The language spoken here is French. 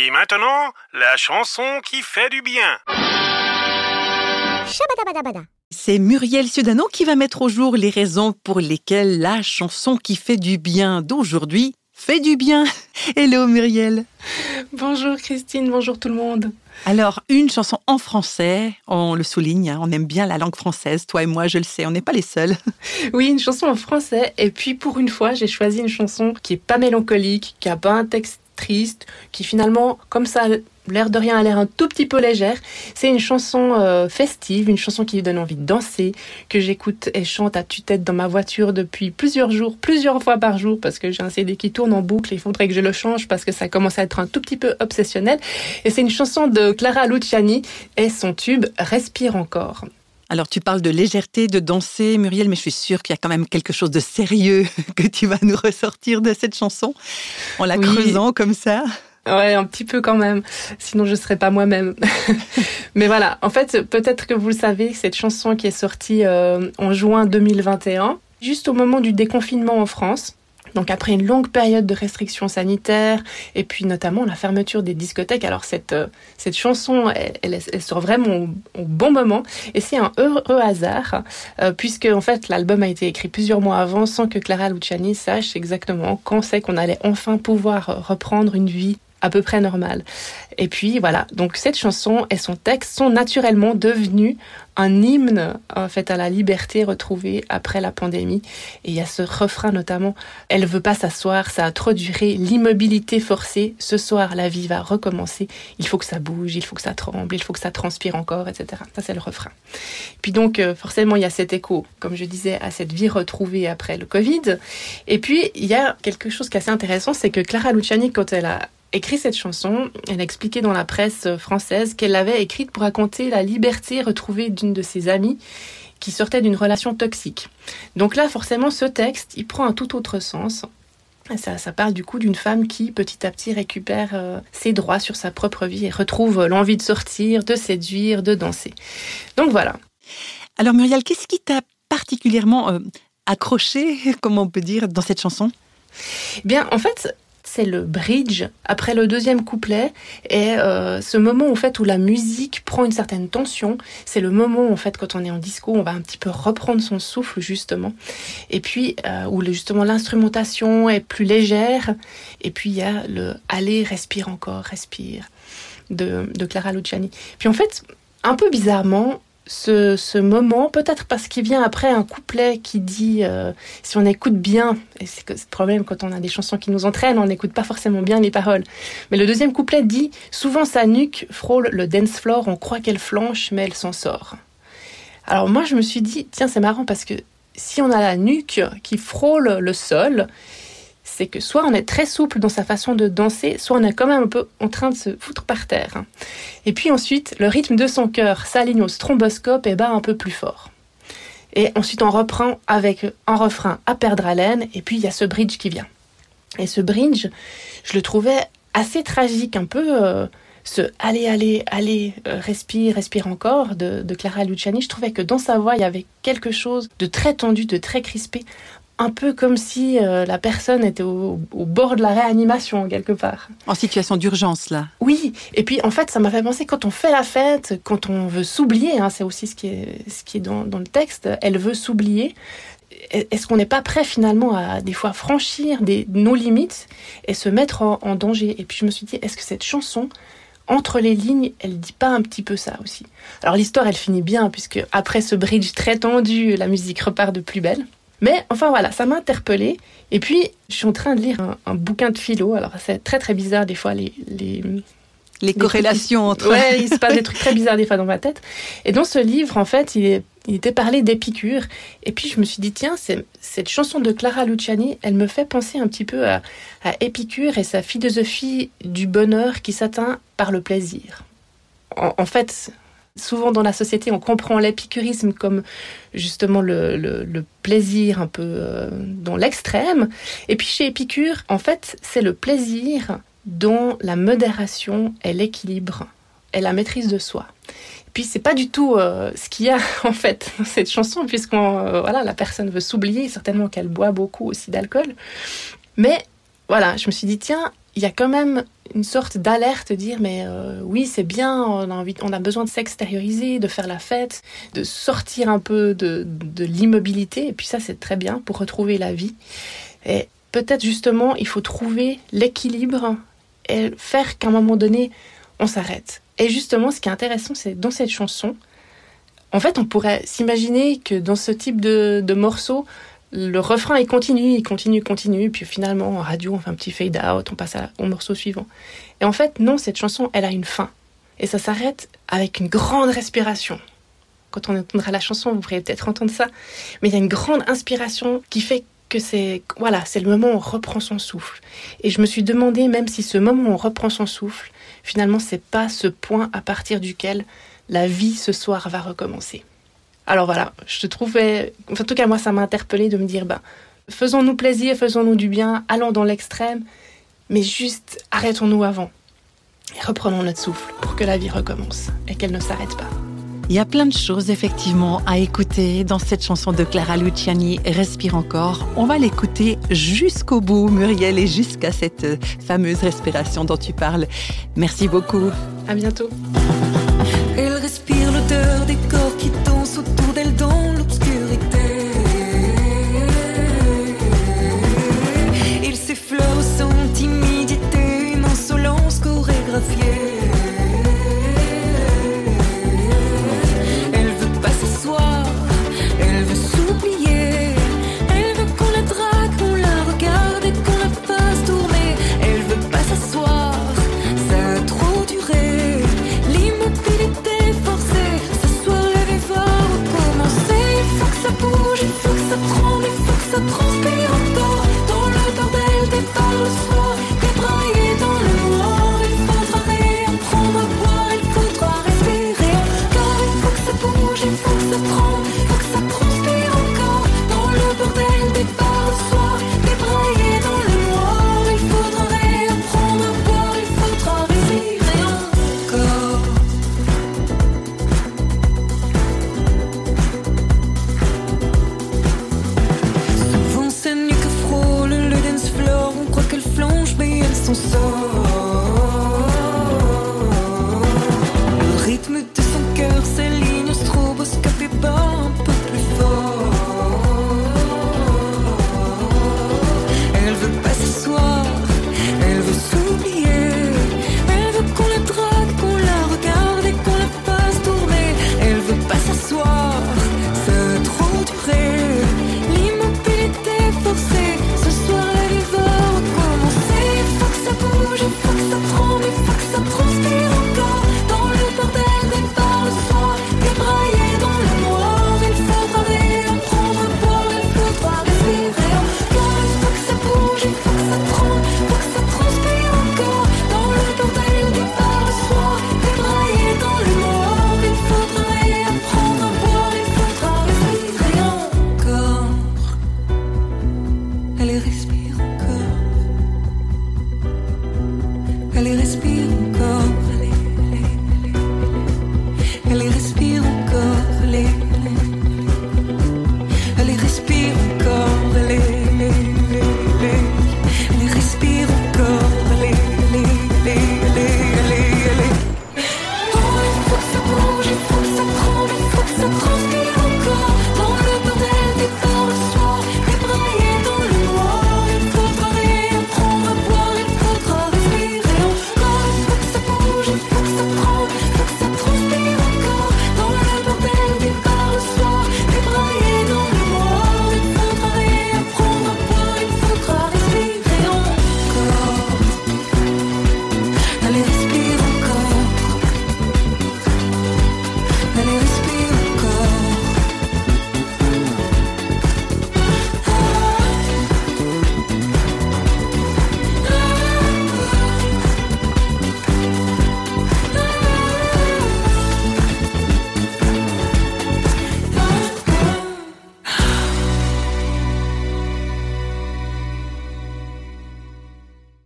Et maintenant, la chanson qui fait du bien. C'est Muriel Ciudano qui va mettre au jour les raisons pour lesquelles la chanson qui fait du bien d'aujourd'hui fait du bien. Hello Muriel. Bonjour Christine, bonjour tout le monde. Alors, une chanson en français, on le souligne, hein, on aime bien la langue française, toi et moi, je le sais, on n'est pas les seuls. Oui, une chanson en français, et puis pour une fois, j'ai choisi une chanson qui est pas mélancolique, qui a pas un texte triste, qui finalement, comme ça, l'air de rien, a l'air un tout petit peu légère. C'est une chanson euh, festive, une chanson qui donne envie de danser, que j'écoute et chante à tue-tête dans ma voiture depuis plusieurs jours, plusieurs fois par jour, parce que j'ai un CD qui tourne en boucle. Il faudrait que je le change parce que ça commence à être un tout petit peu obsessionnel. Et c'est une chanson de Clara Luciani et son tube Respire encore. Alors tu parles de légèreté, de danser, Muriel, mais je suis sûre qu'il y a quand même quelque chose de sérieux que tu vas nous ressortir de cette chanson en la creusant comme ça. Ouais, un petit peu quand même. Sinon, je serais pas moi-même. Mais voilà. En fait, peut-être que vous le savez, cette chanson qui est sortie euh, en juin 2021, juste au moment du déconfinement en France. Donc après une longue période de restrictions sanitaires et puis notamment la fermeture des discothèques. Alors cette euh, cette chanson, elle, sort vraiment au, bon moment et c'est un heureux hasard euh, puisque en fait l'album a été écrit plusieurs mois avant sans que Clara Luciani sache exactement quand c'est qu'on allait enfin pouvoir reprendre une vie à peu près normale. Et puis voilà, donc cette chanson et son texte sont naturellement devenus un hymne en fait à la liberté retrouvée après la pandémie. Et il y a ce refrain notamment Elle veut pas s'asseoir, ça a trop duré, l'immobilité forcée, ce soir la vie va recommencer, il faut que ça bouge, il faut que ça tremble, il faut que ça transpire encore, etc. Ça c'est le refrain. Puis donc euh, forcément il y a cet écho, comme je disais, à cette vie retrouvée après le Covid. Et puis il y a quelque chose qui est assez intéressant, c'est que Clara Luciani, quand elle a écrit cette chanson, elle a expliqué dans la presse française qu'elle l'avait écrite pour raconter la liberté retrouvée d'une de ses amies qui sortait d'une relation toxique. Donc là, forcément, ce texte, il prend un tout autre sens. Ça, ça parle du coup d'une femme qui petit à petit récupère euh, ses droits sur sa propre vie et retrouve l'envie de sortir, de séduire, de danser. Donc voilà. Alors Muriel, qu'est-ce qui t'a particulièrement euh, accroché, comment on peut dire, dans cette chanson? Bien, en fait, c'est le bridge. Après le deuxième couplet et euh, ce moment en fait où la musique prend une certaine tension. C'est le moment en fait quand on est en disco on va un petit peu reprendre son souffle justement. Et puis euh, où justement l'instrumentation est plus légère. Et puis il y a le allez respire encore respire de, de Clara Luciani. Puis en fait un peu bizarrement ce, moment, peut-être parce qu'il vient après un couplet qui dit, euh, si on écoute bien, et c'est le problème quand on a des chansons qui nous entraînent, on n'écoute pas forcément bien les paroles. Mais le deuxième couplet dit, souvent sa nuque frôle le dance floor, on croit qu'elle flanche, mais elle s'en sort. Alors moi je me suis dit, tiens c'est marrant parce que si on a la nuque qui frôle le sol, c'est que soit on est très souple dans sa façon de danser, soit on est quand même un peu en train de se foutre par terre. Et puis ensuite, le rythme de son cœur s'aligne au stromboscope et bat un peu plus fort. Et ensuite, on reprend avec un refrain à perdre haleine, et puis il y a ce bridge qui vient. Et ce bridge, je le trouvais assez tragique, un peu euh, ce allez, allez, allez, euh, respire, respire encore de, Clara Luciani. Je trouvais que dans sa voix, il y avait quelque chose de très tendu, de très crispé un peu comme si euh, la personne était au, bord de la réanimation quelque part. En situation d'urgence là. Oui, et puis en fait ça m'a fait penser quand on fait la fête, quand on veut s'oublier, hein, c'est aussi ce qui est, ce qui est dans, le texte, elle veut s'oublier. Est-ce qu'on n'est pas prêt finalement à des fois franchir des, nos limites et se mettre en, en danger? Et puis je me suis dit, est-ce que cette chanson, entre les lignes, elle dit pas un petit peu ça aussi? Alors l'histoire, elle finit bien puisque après ce bridge très tendu, la musique repart de plus belle. Mais enfin voilà, ça m'a interpellée. Et puis, je suis en train de lire un, bouquin de philo. Alors, c'est très très bizarre des fois les... les les corrélations entre... Ouais, il se passe des trucs très bizarres des fois dans ma tête. Et dans ce livre, en fait, il, était parlé d'Épicure. Et puis je me suis dit, tiens, cette chanson de Clara Luciani, elle me fait penser un petit peu à, à Épicure et sa philosophie du bonheur qui s'atteint par le plaisir. en fait, souvent dans la société, on comprend l'épicurisme comme justement le, plaisir un peu euh, dans l'extrême. Et puis chez Épicure, en fait, c'est le plaisir dont la modération est l'équilibre et la maîtrise de soi. Puis c'est pas du tout euh, ce qu'il y a en fait dans cette chanson, puisqu'on euh, voilà la personne veut s'oublier, certainement qu'elle boit beaucoup aussi d'alcool. Mais voilà, je me suis dit tiens, il y a quand même une sorte d'alerte, dire mais euh, oui c'est bien, on a envie, on a besoin de s'extérioriser, de faire la fête, de sortir un peu de, de l'immobilité, et puis ça c'est très bien pour retrouver la vie. Et peut-être justement il faut trouver l'équilibre et faire qu'à un moment donné on s'arrête. Et justement ce qui est intéressant c'est dans cette chanson, en fait on pourrait s'imaginer que dans ce type de, de morceau, le refrain il continue, il continue, continue, puis finalement en radio on fait un petit fade out, on passe au morceau suivant. Et en fait non, cette chanson elle a une fin. Et ça s'arrête avec une grande respiration. Quand on entendra la chanson, vous pourrez peut-être entendre ça, mais il y a une grande inspiration qui fait que c'est voilà, c'est le moment où on reprend son souffle. Et je me suis demandé même si ce moment où on reprend son souffle, finalement c'est pas ce point à partir duquel la vie ce soir va recommencer. Alors voilà, je trouvais, en tout cas moi ça m'a interpellé de me dire, ben, faisons-nous plaisir, faisons-nous du bien, allons dans l'extrême, mais juste arrêtons-nous avant et reprenons notre souffle pour que la vie recommence et qu'elle ne s'arrête pas. Il y a plein de choses effectivement à écouter dans cette chanson de Clara Luciani, Respire encore. On va l'écouter jusqu'au bout, Muriel, et jusqu'à cette fameuse respiration dont tu parles. Merci beaucoup. À bientôt. Elle respire l'odeur des corps sotto del dolore